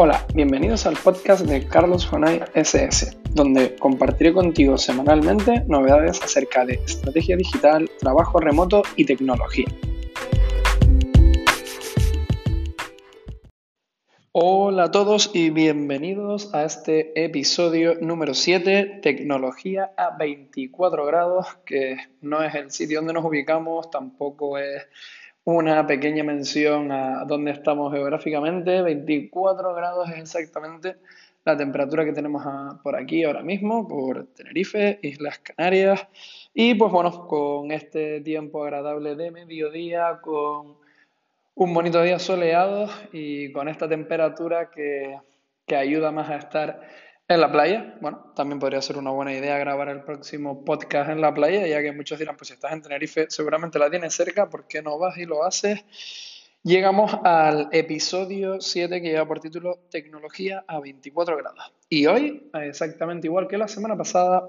Hola, bienvenidos al podcast de Carlos Jonay SS, donde compartiré contigo semanalmente novedades acerca de estrategia digital, trabajo remoto y tecnología. Hola a todos y bienvenidos a este episodio número 7, tecnología a 24 grados, que no es el sitio donde nos ubicamos, tampoco es una pequeña mención a dónde estamos geográficamente. 24 grados es exactamente la temperatura que tenemos por aquí ahora mismo, por Tenerife, Islas Canarias. Y pues bueno, con este tiempo agradable de mediodía, con un bonito día soleado y con esta temperatura que, que ayuda más a estar en la playa, bueno, también podría ser una buena idea grabar el próximo podcast en la playa, ya que muchos dirán, pues si estás en Tenerife, seguramente la tienes cerca, ¿por qué no vas y lo haces? Llegamos al episodio 7 que lleva por título Tecnología a 24 grados. Y hoy, exactamente igual que la semana pasada,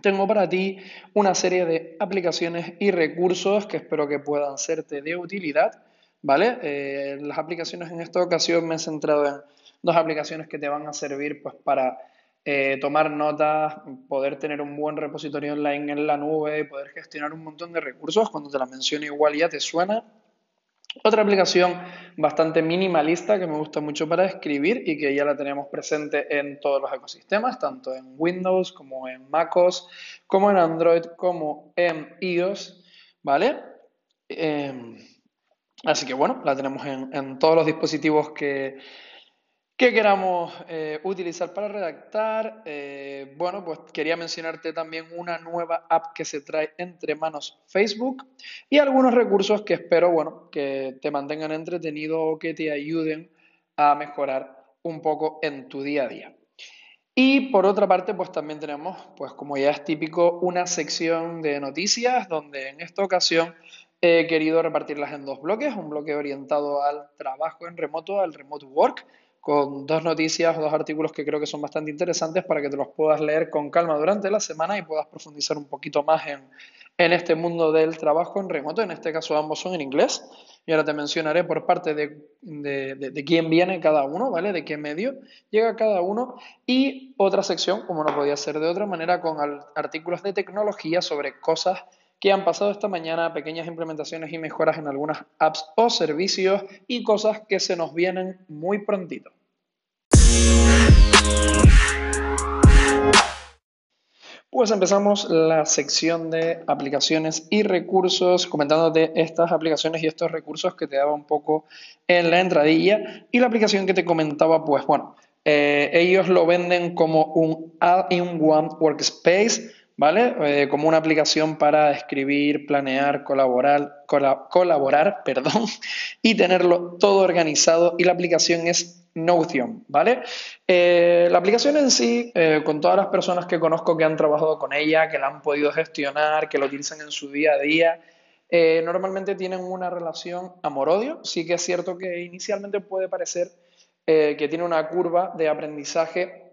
tengo para ti una serie de aplicaciones y recursos que espero que puedan serte de utilidad, ¿vale? Eh, las aplicaciones en esta ocasión me he centrado en dos aplicaciones que te van a servir pues, para eh, tomar notas, poder tener un buen repositorio online en la nube, poder gestionar un montón de recursos. Cuando te la menciono igual ya te suena. Otra aplicación bastante minimalista que me gusta mucho para escribir y que ya la tenemos presente en todos los ecosistemas, tanto en Windows como en MacOS, como en Android, como en iOS, ¿vale? Em, así que bueno, la tenemos en todos los dispositivos que, ¿Qué queramos eh, utilizar para redactar? Eh, bueno, pues quería mencionarte también una nueva app que se trae entre manos Facebook y algunos recursos que espero, bueno, que te mantengan entretenido o que te ayuden a mejorar un poco en tu día a día. Y por otra parte, pues también tenemos, pues como ya es típico, una sección de noticias donde en esta ocasión he querido repartirlas en dos bloques, un bloque orientado al trabajo en remoto, al remote work, con dos noticias o dos artículos que creo que son bastante interesantes para que te los puedas leer con calma durante la semana y puedas profundizar un poquito más en, este mundo del trabajo en remoto. En este caso ambos son en inglés y ahora te mencionaré por parte de, de, quién viene cada uno, ¿vale? De qué medio llega cada uno y otra sección, como no podía ser de otra manera, con artículos de tecnología sobre cosas que han pasado esta mañana, pequeñas implementaciones y mejoras en algunas apps o servicios y cosas que se nos vienen muy prontito. Pues empezamos la sección de aplicaciones y recursos, comentándote estas aplicaciones y estos recursos que te daba un poco en la entradilla. Y la aplicación que te comentaba, pues bueno, eh, ellos lo venden como un all-in-one workspace ¿vale? Eh, como una aplicación para escribir, planear, colaborar, colaborar, perdón, y tenerlo todo organizado. Y la aplicación es Notion, ¿vale? Eh, la aplicación en sí, eh, con todas las personas que conozco que han trabajado con ella, que la han podido gestionar, que lo utilizan en su día a día, normalmente tienen una relación amor-odio. Sí que es cierto que inicialmente puede parecer que tiene una curva de aprendizaje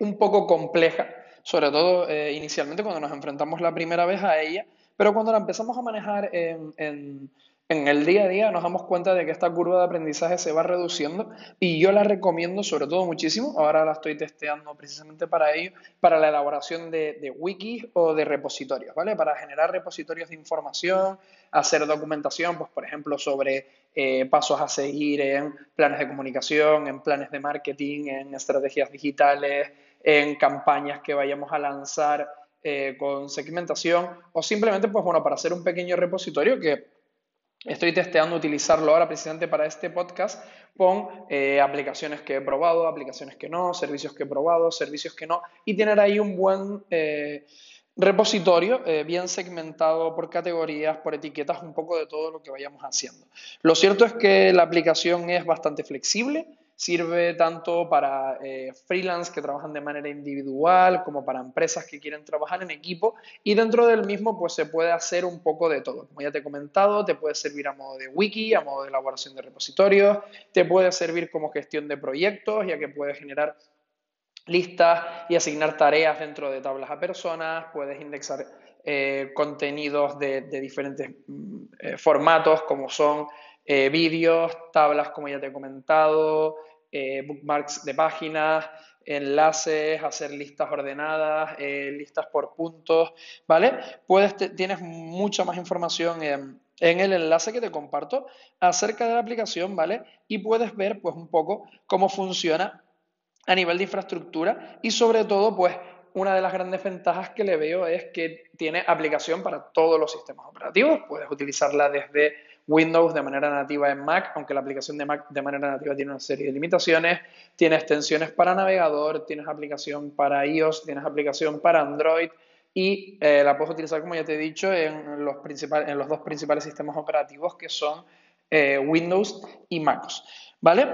un poco compleja, sobre todo eh, inicialmente cuando nos enfrentamos la primera vez a ella, pero cuando la empezamos a manejar en, en, el día a día nos damos cuenta de que esta curva de aprendizaje se va reduciendo y yo la recomiendo sobre todo muchísimo, ahora la estoy testeando precisamente para ello, para la elaboración de, wikis o de repositorios, ¿vale? Para generar repositorios de información, hacer documentación, pues por ejemplo sobre eh, pasos a seguir en planes de comunicación, en planes de marketing, en estrategias digitales, en campañas que vayamos a lanzar eh, con segmentación o simplemente, pues bueno, para hacer un pequeño repositorio que estoy testeando utilizarlo ahora precisamente para este podcast con eh, aplicaciones que he probado, aplicaciones que no, servicios que he probado, servicios que no, y tener ahí un buen eh, repositorio bien segmentado por categorías, por etiquetas, un poco de todo lo que vayamos haciendo. Lo cierto es que la aplicación es bastante flexible, Sirve tanto para eh, freelance que trabajan de manera individual como para empresas que quieren trabajar en equipo y dentro del mismo pues se puede hacer un poco de todo. Como ya te he comentado, te puede servir a modo de wiki, a modo de elaboración de repositorios, te puede servir como gestión de proyectos ya que puedes generar listas y asignar tareas dentro de tablas a personas, puedes indexar eh, contenidos de, diferentes mm, eh, formatos como son eh, vídeos, tablas como ya te he comentado, eh, bookmarks de páginas, enlaces, hacer listas ordenadas, eh, listas por puntos, ¿vale? Tienes mucha más información en, el enlace que te comparto acerca de la aplicación, ¿vale? Y puedes ver, pues, un poco cómo funciona a nivel de infraestructura y sobre todo, pues, una de las grandes ventajas que le veo es que tiene aplicación para todos los sistemas operativos. Puedes utilizarla desde Windows de manera nativa en Mac, aunque la aplicación de Mac de manera nativa tiene una serie de limitaciones. Tiene extensiones para navegador, tienes aplicación para iOS, tienes aplicación para Android y eh, la puedes utilizar, como ya te he dicho, en los, en los dos principales sistemas operativos que son eh, Windows y MacOS. ¿Vale?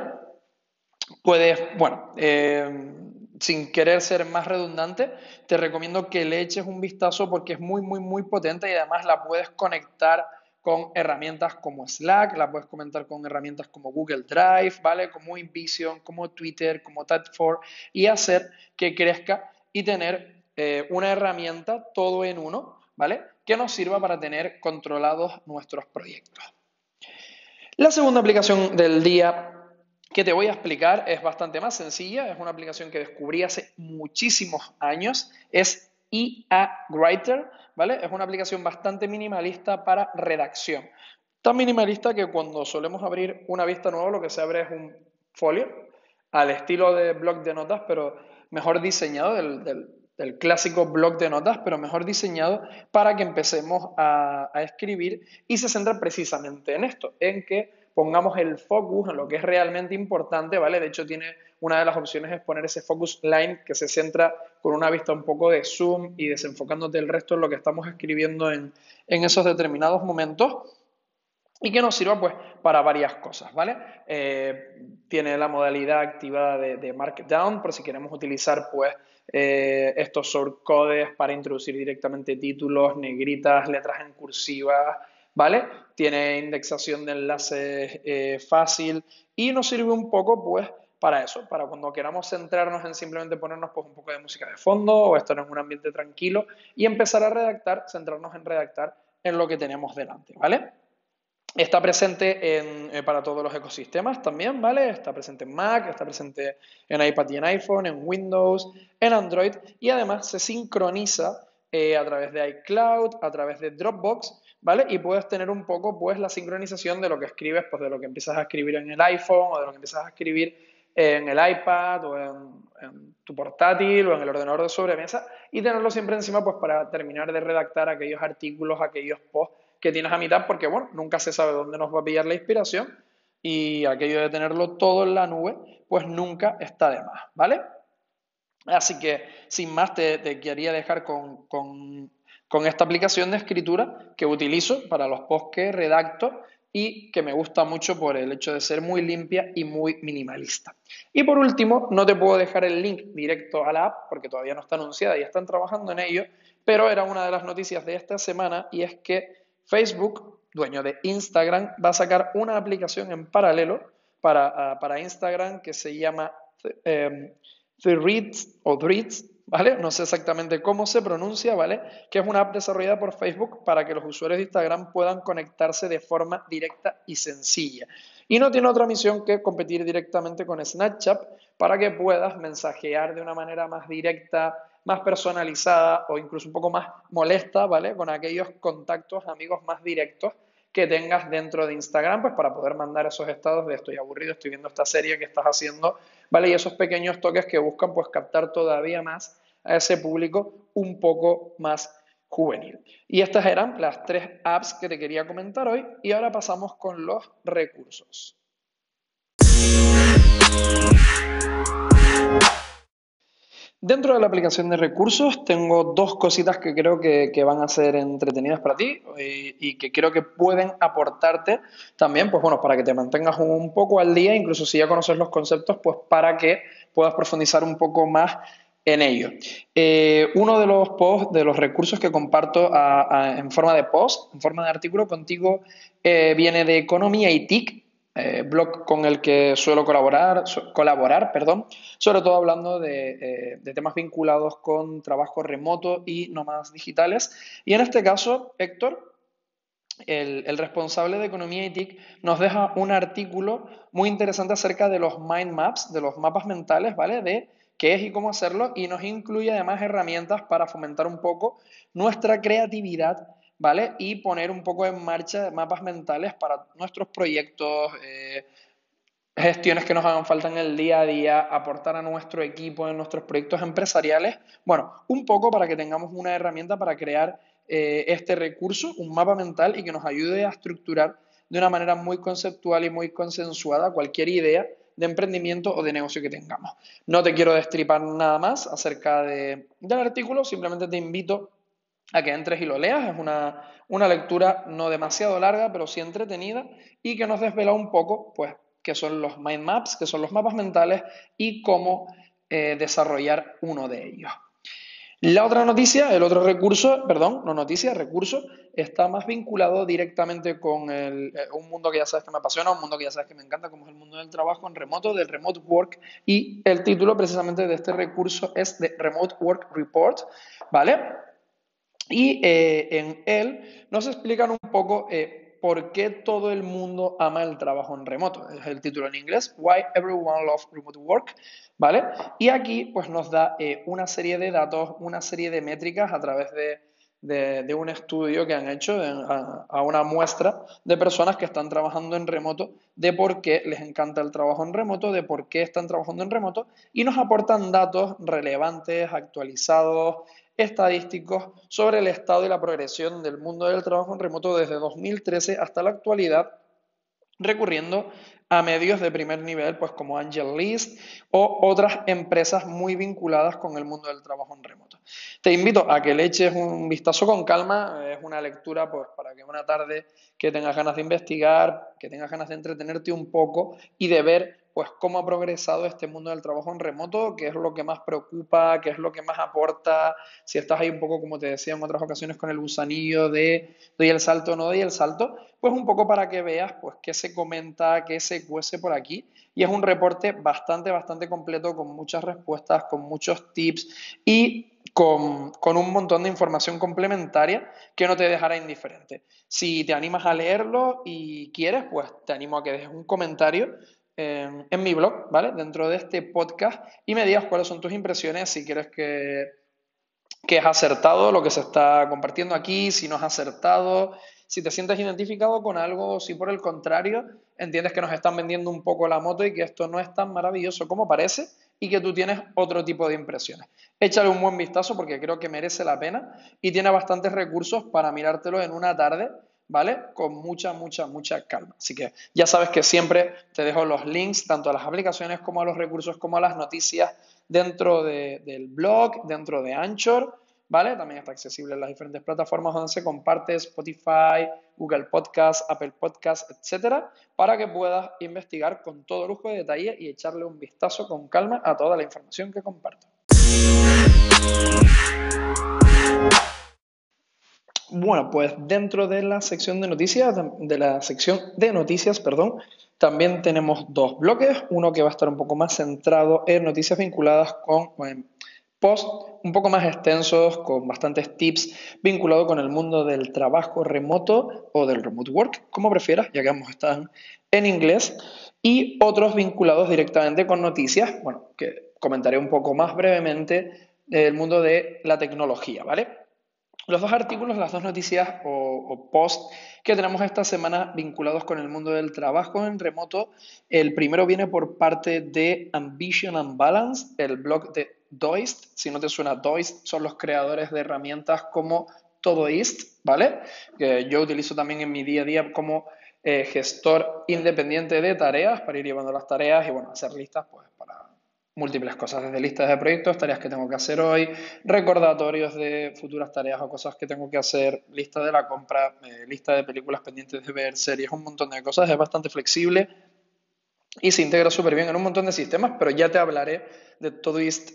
Puedes, bueno, eh, sin querer ser más redundante, te recomiendo que le eches un vistazo porque es muy, muy, muy potente y además la puedes conectar con herramientas como Slack, la puedes comentar con herramientas como Google Drive, ¿vale? Como InVision, como Twitter, como TED4 y hacer que crezca y tener eh, una herramienta todo en uno, ¿vale? Que nos sirva para tener controlados nuestros proyectos. La segunda aplicación del día que te voy a explicar es bastante más sencilla, es una aplicación que descubrí hace muchísimos años, es EA Writer, ¿vale? Es una aplicación bastante minimalista para redacción. Tan minimalista que cuando solemos abrir una vista nueva lo que se abre es un folio al estilo de blog de notas, pero mejor diseñado, del, clásico blog de notas, pero mejor diseñado para que empecemos a, a escribir y se centra precisamente en esto, en que pongamos el focus en lo que es realmente importante, ¿vale? De hecho, tiene una de las opciones es poner ese focus line que se centra con una vista un poco de zoom y desenfocándote el resto en lo que estamos escribiendo en, esos determinados momentos y que nos sirva pues para varias cosas, ¿vale? Eh, tiene la modalidad activada de, Markdown por si queremos utilizar pues eh, estos shortcodes para introducir directamente títulos, negritas, letras en cursiva, ¿vale? Tiene indexación de enlaces eh, fácil y nos sirve un poco, pues, para eso, para cuando queramos centrarnos en simplemente ponernos pues, un poco de música de fondo o estar en un ambiente tranquilo y empezar a redactar, centrarnos en redactar en lo que tenemos delante, ¿vale? Está presente en, eh, para todos los ecosistemas también, ¿vale? Está presente en Mac, está presente en iPad y en iPhone, en Windows, en Android y además se sincroniza eh, a través de iCloud, a través de Dropbox ¿vale? Y puedes tener un poco, pues, la sincronización de lo que escribes, pues, de lo que empiezas a escribir en el iPhone o de lo que empiezas a escribir en el iPad o en, tu portátil o en el ordenador de sobremesa y tenerlo siempre encima, pues, para terminar de redactar aquellos artículos, aquellos posts que tienes a mitad, porque, bueno, nunca se sabe dónde nos va a pillar la inspiración y aquello de tenerlo todo en la nube, pues nunca está de más, ¿vale? Así que, sin más, te, te quería dejar con, con con esta aplicación de escritura que utilizo para los posts que redacto y que me gusta mucho por el hecho de ser muy limpia y muy minimalista. Y por último, no te puedo dejar el link directo a la app porque todavía no está anunciada y están trabajando en ello, pero era una de las noticias de esta semana y es que Facebook, dueño de Instagram, va a sacar una aplicación en paralelo para, ah, Instagram que se llama eh, Threads o Threads ¿vale? No sé exactamente cómo se pronuncia, ¿vale? Que es una app desarrollada por Facebook para que los usuarios de Instagram puedan conectarse de forma directa y sencilla. Y no tiene otra misión que competir directamente con Snapchat para que puedas mensajear de una manera más directa, más personalizada o incluso un poco más molesta, ¿vale? Con aquellos contactos, amigos más directos que tengas dentro de Instagram, pues para poder mandar esos estados de estoy aburrido, estoy viendo esta serie que estás haciendo, ¿vale? Y esos pequeños toques que buscan pues captar todavía más a ese público un poco más juvenil. Y estas eran las tres apps que te quería comentar hoy y ahora pasamos con los recursos. Dentro de la aplicación de recursos tengo dos cositas que creo que, van a ser entretenidas para ti y, que creo que pueden aportarte también, pues bueno, para que te mantengas un poco al día, incluso si ya conoces los conceptos, pues para que puedas profundizar un poco más en ello. Eh, uno de los posts, de los recursos que comparto en forma de post, en forma de artículo contigo, eh, viene de Economía y TIC, eh, blog con el que suelo colaborar, colaborar perdón, sobre todo hablando de, de, temas vinculados con trabajo remoto y nómadas digitales. Y en este caso, Héctor el, responsable de Economía y TIC nos deja un artículo muy interesante acerca de los mind maps, de los mapas mentales, ¿vale? De qué es y cómo hacerlo y nos incluye además herramientas para fomentar un poco nuestra creatividad, ¿vale? Y poner un poco en marcha mapas mentales para nuestros proyectos, eh, gestiones que nos hagan falta en el día a día, aportar a nuestro equipo en nuestros proyectos empresariales. Bueno, un poco para que tengamos una herramienta para crear eh, este recurso, un mapa mental y que nos ayude a estructurar de una manera muy conceptual y muy consensuada cualquier idea de emprendimiento o de negocio que tengamos. No te quiero destripar nada más acerca de, del artículo, simplemente te invito a que entres y lo leas. Es una, una lectura no demasiado larga, pero sí entretenida y que nos desvela un poco, pues, qué son los mind maps, qué son los mapas mentales y cómo eh, desarrollar uno de ellos. La otra noticia, el otro recurso, perdón, no noticia, recurso, está más vinculado directamente con eh, un mundo que ya sabes que me apasiona, un mundo que ya sabes que me encanta, como es el mundo del trabajo en remoto, del remote work. Y el título precisamente de este recurso es de Remote Work Report, ¿vale? Y eh, en él nos explican un poco eh, por qué todo el mundo ama el trabajo en remoto. Es el título en inglés, Why Everyone Loves Remote Work. ¿vale? Y aquí pues nos da eh, una serie de datos, una serie de métricas a través de, un estudio que han hecho a, una muestra de personas que están trabajando en remoto, de por qué les encanta el trabajo en remoto, de por qué están trabajando en remoto y nos aportan datos relevantes, actualizados, estadísticos sobre el estado y la progresión del mundo del trabajo en remoto desde 2013 hasta la actualidad recurriendo a medios de primer nivel, pues como Angel List o otras empresas muy vinculadas con el mundo del trabajo en remoto. Te invito a que le eches un vistazo con calma, es una lectura pues, para que una tarde que tengas ganas de investigar, que tengas ganas de entretenerte un poco y de ver pues cómo ha progresado este mundo del trabajo en remoto, qué es lo que más preocupa, qué es lo que más aporta, si estás ahí un poco, como te decía en otras ocasiones, con el gusanillo de doy el salto o no doy el salto, pues un poco para que veas pues qué se comenta, qué se cuece por aquí. Y es un reporte bastante, bastante completo, con muchas respuestas, con muchos tips y con, con, un montón de información complementaria que no te dejará indiferente. Si te animas a leerlo y quieres, pues te animo a que dejes un comentario en, mi blog, ¿vale? Dentro de este podcast y me digas cuáles son tus impresiones, si quieres que, que has acertado lo que se está compartiendo aquí, si no has acertado, si te sientes identificado con algo, si por el contrario entiendes que nos están vendiendo un poco la moto y que esto no es tan maravilloso como parece y que tú tienes otro tipo de impresiones. Échale un buen vistazo porque creo que merece la pena y tiene bastantes recursos para mirártelo en una tarde ¿vale? Con mucha, mucha, mucha calma. Así que ya sabes que siempre te dejo los links tanto a las aplicaciones como a los recursos como a las noticias dentro del blog, dentro de Anchor, ¿vale? También está accesible en las diferentes plataformas donde se comparte Spotify, Google Podcast, Apple Podcast, etcétera, para que puedas investigar con todo lujo de detalle y echarle un vistazo con calma a toda la información que comparto. Bueno, pues dentro de la sección de noticias, de la sección de noticias, perdón, también tenemos dos bloques, uno que va a estar un poco más centrado en noticias vinculadas con posts un poco más extensos, con bastantes tips vinculados con el mundo del trabajo remoto o del remote work, como prefieras, ya que ambos están en inglés, y otros vinculados directamente con noticias, bueno, que comentaré un poco más brevemente del mundo de la tecnología, ¿vale? Los dos artículos, las dos noticias o, posts que tenemos esta semana vinculados con el mundo del trabajo en remoto, el primero viene por parte de Ambition and Balance, el blog de Doist. Si no te suena Doist, son los creadores de herramientas como Todoist, ¿vale? Que yo utilizo también en mi día a día como eh, gestor independiente de tareas para ir llevando las tareas y bueno, hacer listas pues para múltiples cosas, desde listas de proyectos, tareas que tengo que hacer hoy, recordatorios de futuras tareas o cosas que tengo que hacer, lista de la compra, eh, lista de películas pendientes de ver, series, un montón de cosas, es bastante flexible y se integra súper bien en un montón de sistemas, pero ya te hablaré de todo esto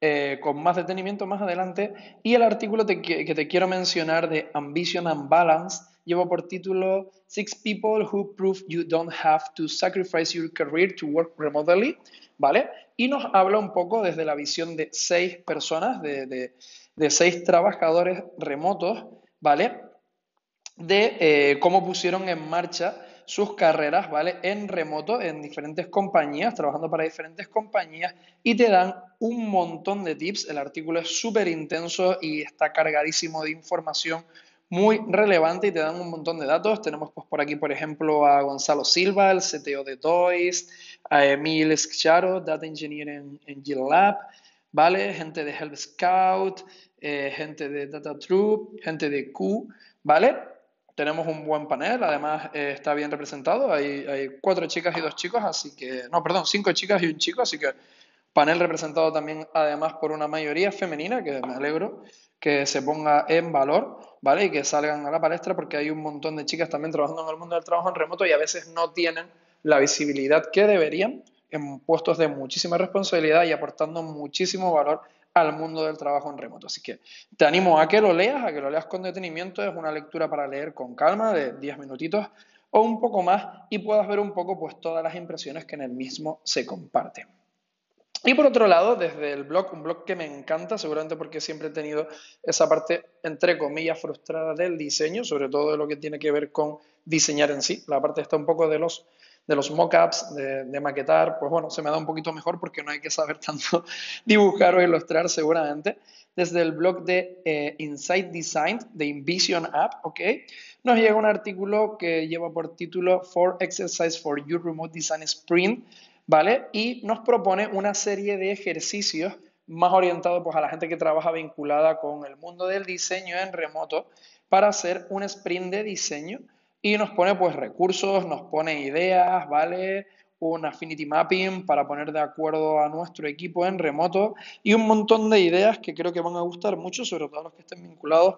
eh, con más detenimiento más adelante. Y el artículo que te quiero mencionar de Ambition and Balance lleva por título Six People Who Prove You Don't Have to Sacrifice Your Career to Work Remotely, ¿vale? Y nos habla un poco desde la visión de seis personas, de, seis trabajadores remotos, ¿vale? de eh, cómo pusieron en marcha sus carreras, ¿vale? En remoto, en diferentes compañías, trabajando para diferentes compañías y te dan un montón de tips. El artículo es súper intenso y está cargadísimo de información muy relevante y te dan un montón de datos. Tenemos pues por aquí, por ejemplo, a Gonzalo Silva, el CTO de Toys, a Emil Scharo, Data Engineer en, en GitLab, ¿vale? Gente de Help Scout, eh, gente de Data Troop, gente de Q, ¿vale? Tenemos un buen panel, además eh, está bien representado. Hay, hay, cuatro chicas y dos chicos, así que. No, perdón, cinco chicas y un chico, así que panel representado también, además, por una mayoría femenina, que me alegro que se ponga en valor, ¿vale? Y que salgan a la palestra, porque hay un montón de chicas también trabajando en el mundo del trabajo en remoto y a veces no tienen la visibilidad que deberían en puestos de muchísima responsabilidad y aportando muchísimo valor al mundo del trabajo en remoto. Así que te animo a que lo leas, a que lo leas con detenimiento. Es una lectura para leer con calma de 10 minutitos o un poco más y puedas ver un poco pues todas las impresiones que en el mismo se comparten. Y por otro lado, desde el blog, un blog que me encanta, seguramente porque siempre he tenido esa parte, entre comillas, frustrada del diseño, sobre todo de lo que tiene que ver con diseñar en sí. La parte está un poco de los de los mockups, de, maquetar, pues bueno, se me da un poquito mejor porque no hay que saber tanto dibujar o ilustrar seguramente. Desde el blog de eh, Insight Design de Invision App, ¿ok? Nos llega un artículo que lleva por título For Exercise for Your Remote Design Sprint, ¿vale? Y nos propone una serie de ejercicios más orientados pues, a la gente que trabaja vinculada con el mundo del diseño en remoto para hacer un sprint de diseño y nos pone pues recursos, nos pone ideas, ¿vale? Un affinity mapping para poner de acuerdo a nuestro equipo en remoto y un montón de ideas que creo que van a gustar mucho, sobre todo a los que estén vinculados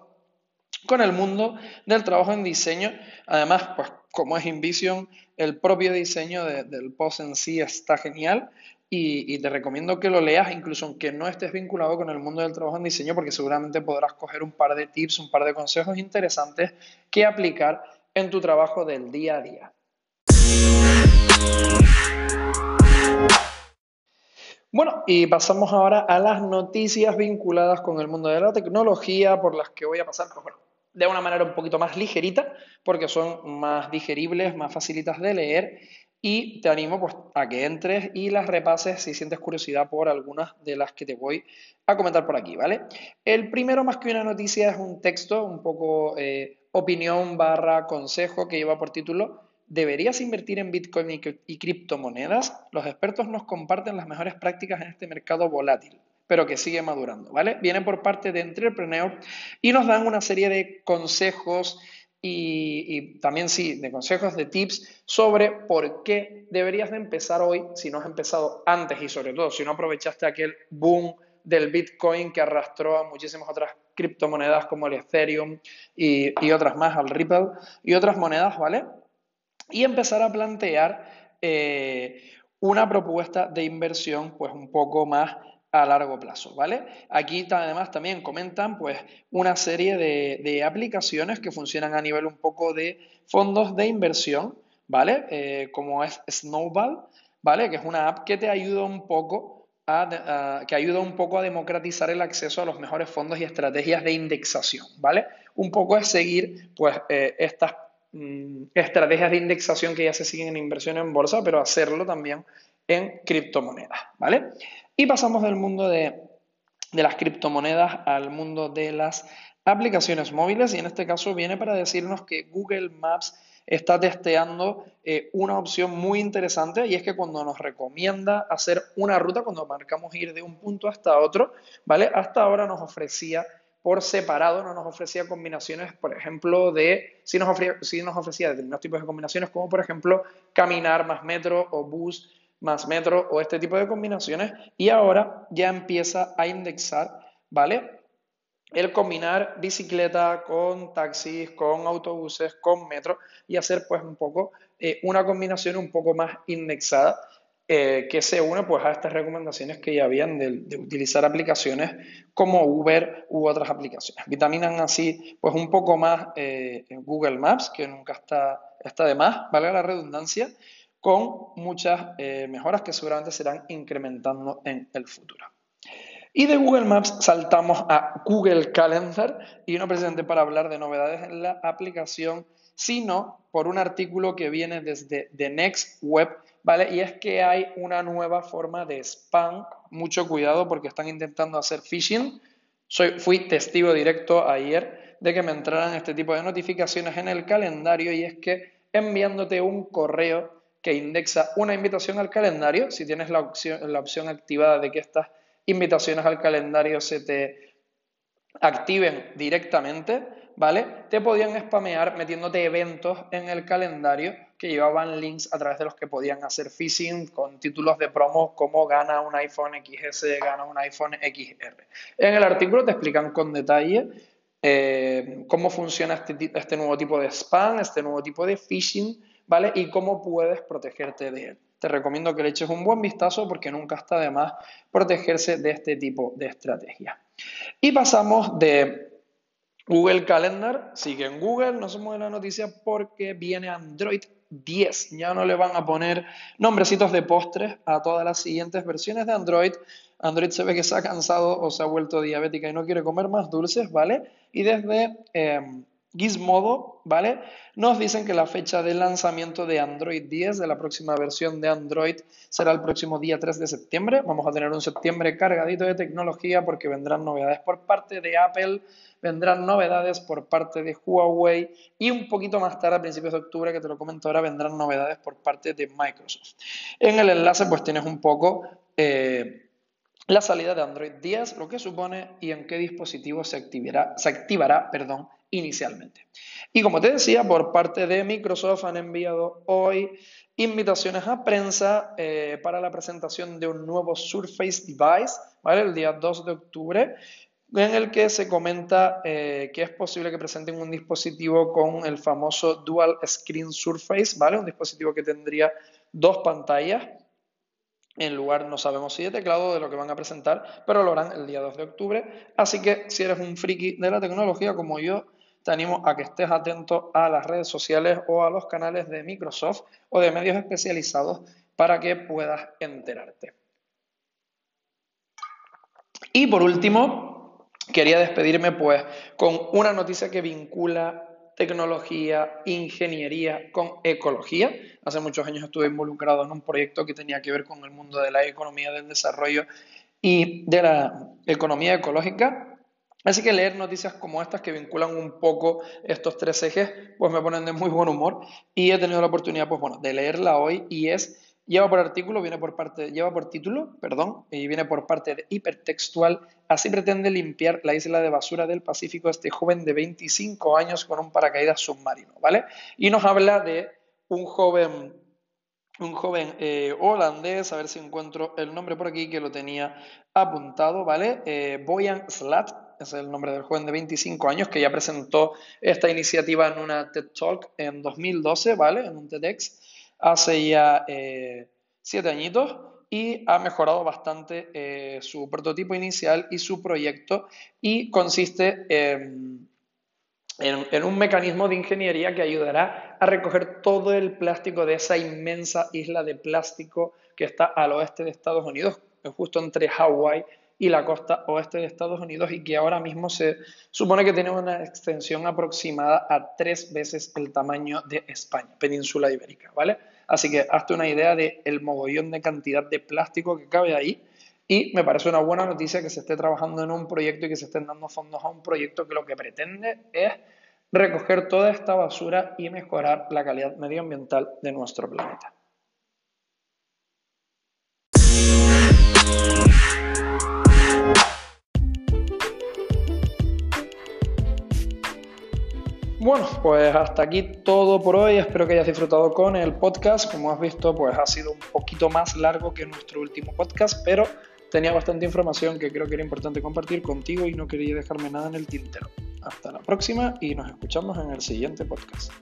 con el mundo del trabajo en diseño. Además, pues como es InVision, el propio diseño del post en sí está genial y, te recomiendo que lo leas, incluso aunque no estés vinculado con el mundo del trabajo en diseño, porque seguramente podrás coger un par de tips, un par de consejos interesantes que aplicar en tu trabajo del día a día. Bueno, y pasamos ahora a las noticias vinculadas con el mundo de la tecnología, por las que voy a pasar, pues bueno, de una manera un poquito más ligerita, porque son más digeribles, más facilitas de leer, y te animo pues, a que entres y las repases si sientes curiosidad por algunas de las que te voy a comentar por aquí, ¿vale? El primero, más que una noticia, es un texto un poco eh, opinión barra consejo que lleva por título ¿Deberías invertir en Bitcoin y criptomonedas? Los expertos nos comparten las mejores prácticas en este mercado volátil, pero que sigue madurando, ¿vale? Viene por parte de Entrepreneur y nos dan una serie de consejos y, y, también sí, de consejos, de tips sobre por qué deberías de empezar hoy si no has empezado antes y sobre todo si no aprovechaste aquel boom del Bitcoin que arrastró a muchísimas otras criptomonedas como el Ethereum y, otras más, al Ripple y otras monedas, ¿vale? Y empezar a plantear eh, una propuesta de inversión pues un poco más a largo plazo, ¿vale? Aquí además también comentan pues una serie de, aplicaciones que funcionan a nivel un poco de fondos de inversión, ¿vale? Eh, como es Snowball, ¿vale? Que es una app que te ayuda un poco que ayuda un poco a democratizar el acceso a los mejores fondos y estrategias de indexación, ¿vale? Un poco es seguir, pues, eh, estas mm, estrategias de indexación que ya se siguen en inversión en bolsa, pero hacerlo también en criptomonedas, ¿vale? Y pasamos del mundo de, de las criptomonedas al mundo de las aplicaciones móviles y en este caso viene para decirnos que Google Maps está testeando eh, una opción muy interesante y es que cuando nos recomienda hacer una ruta, cuando marcamos ir de un punto hasta otro, ¿vale? Hasta ahora nos ofrecía por separado, no nos ofrecía combinaciones, por ejemplo, de, si nos, ofrecía, si nos ofrecía determinados tipos de combinaciones, como por ejemplo caminar más metro o bus más metro o este tipo de combinaciones, y ahora ya empieza a indexar, ¿vale? el combinar bicicleta con taxis, con autobuses, con metro y hacer pues un poco eh, una combinación un poco más indexada eh, que se une pues a estas recomendaciones que ya habían de, utilizar aplicaciones como Uber u otras aplicaciones. Vitaminan así pues un poco más eh, Google Maps, que nunca está, está de más, vale la redundancia, con muchas mejoras que seguramente serán incrementando en el futuro. Y de Google Maps saltamos a Google Calendar y no precisamente para hablar de novedades en la aplicación, sino por un artículo que viene desde The Next Web, ¿vale? Y es que hay una nueva forma de spam, mucho cuidado porque están intentando hacer phishing. Soy, fui testigo directo ayer de que me entraran este tipo de notificaciones en el calendario y es que enviándote un correo que indexa una invitación al calendario, si tienes la opción, la opción activada de que estas invitaciones al calendario se te activen directamente, ¿vale? Te podían spamear metiéndote eventos en el calendario que llevaban links a través de los que podían hacer phishing con títulos de promo como gana un iPhone XS, gana un iPhone XR. En el artículo te explican con detalle eh, cómo funciona este, este nuevo tipo de spam, este nuevo tipo de phishing, ¿vale? Y cómo puedes protegerte de él. Te recomiendo que le eches un buen vistazo porque nunca está de más protegerse de este tipo de estrategia. Y pasamos de Google Calendar, sigue en Google, no se mueve la noticia porque viene Android 10. Ya no le van a poner nombrecitos de postres a todas las siguientes versiones de Android. Android se ve que se ha cansado o se ha vuelto diabética y no quiere comer más dulces, ¿vale? Y desde eh, Gizmodo, ¿vale? Nos dicen que la fecha de lanzamiento de Android 10, de la próxima versión de Android, será el próximo día 3 de septiembre. Vamos a tener un septiembre cargadito de tecnología porque vendrán novedades por parte de Apple, vendrán novedades por parte de Huawei y un poquito más tarde, a principios de octubre, que te lo comento ahora, vendrán novedades por parte de Microsoft. En el enlace pues tienes un poco... Eh, la salida de Android 10, lo que supone y en qué dispositivo se activará, se activará perdón, inicialmente. Y como te decía, por parte de Microsoft han enviado hoy invitaciones a prensa eh, para la presentación de un nuevo Surface Device, ¿vale? El día 2 de octubre, en el que se comenta eh, que es posible que presenten un dispositivo con el famoso Dual Screen Surface, ¿vale? Un dispositivo que tendría dos pantallas en lugar, no sabemos si de teclado, de lo que van a presentar, pero lo harán el día 2 de octubre. Así que si eres un friki de la tecnología como yo, te animo a que estés atento a las redes sociales o a los canales de Microsoft o de medios especializados para que puedas enterarte. Y por último, quería despedirme pues con una noticia que vincula tecnología, ingeniería con ecología. Hace muchos años estuve involucrado en un proyecto que tenía que ver con el mundo de la economía del desarrollo y de la economía ecológica. Así que leer noticias como estas que vinculan un poco estos tres ejes, pues me ponen de muy buen humor y he tenido la oportunidad, pues bueno, de leerla hoy y es Lleva por artículo, viene por parte, lleva por título, perdón, y viene por parte de hipertextual. Así pretende limpiar la isla de basura del Pacífico este joven de 25 años con un paracaídas submarino, ¿vale? Y nos habla de un joven, un joven eh, holandés, a ver si encuentro el nombre por aquí que lo tenía apuntado, ¿vale? Eh, Boyan Slat, es el nombre del joven de 25 años que ya presentó esta iniciativa en una TED Talk en 2012, ¿vale? En un TEDx hace ya eh, siete añitos y ha mejorado bastante eh, su prototipo inicial y su proyecto y consiste en, en, un mecanismo de ingeniería que ayudará a recoger todo el plástico de esa inmensa isla de plástico que está al oeste de Estados Unidos, justo entre Hawái y la costa oeste de Estados Unidos y que ahora mismo se supone que tiene una extensión aproximada a tres veces el tamaño de España, península ibérica, ¿vale? Así que hazte una idea del el mogollón de cantidad de plástico que cabe ahí y me parece una buena noticia que se esté trabajando en un proyecto y que se estén dando fondos a un proyecto que lo que pretende es recoger toda esta basura y mejorar la calidad medioambiental de nuestro planeta. Bueno, pues hasta aquí todo por hoy. Espero que hayas disfrutado con el podcast. Como has visto, pues ha sido un poquito más largo que nuestro último podcast, pero tenía bastante información que creo que era importante compartir contigo y no quería dejarme nada en el tintero. Hasta la próxima y nos escuchamos en el siguiente podcast.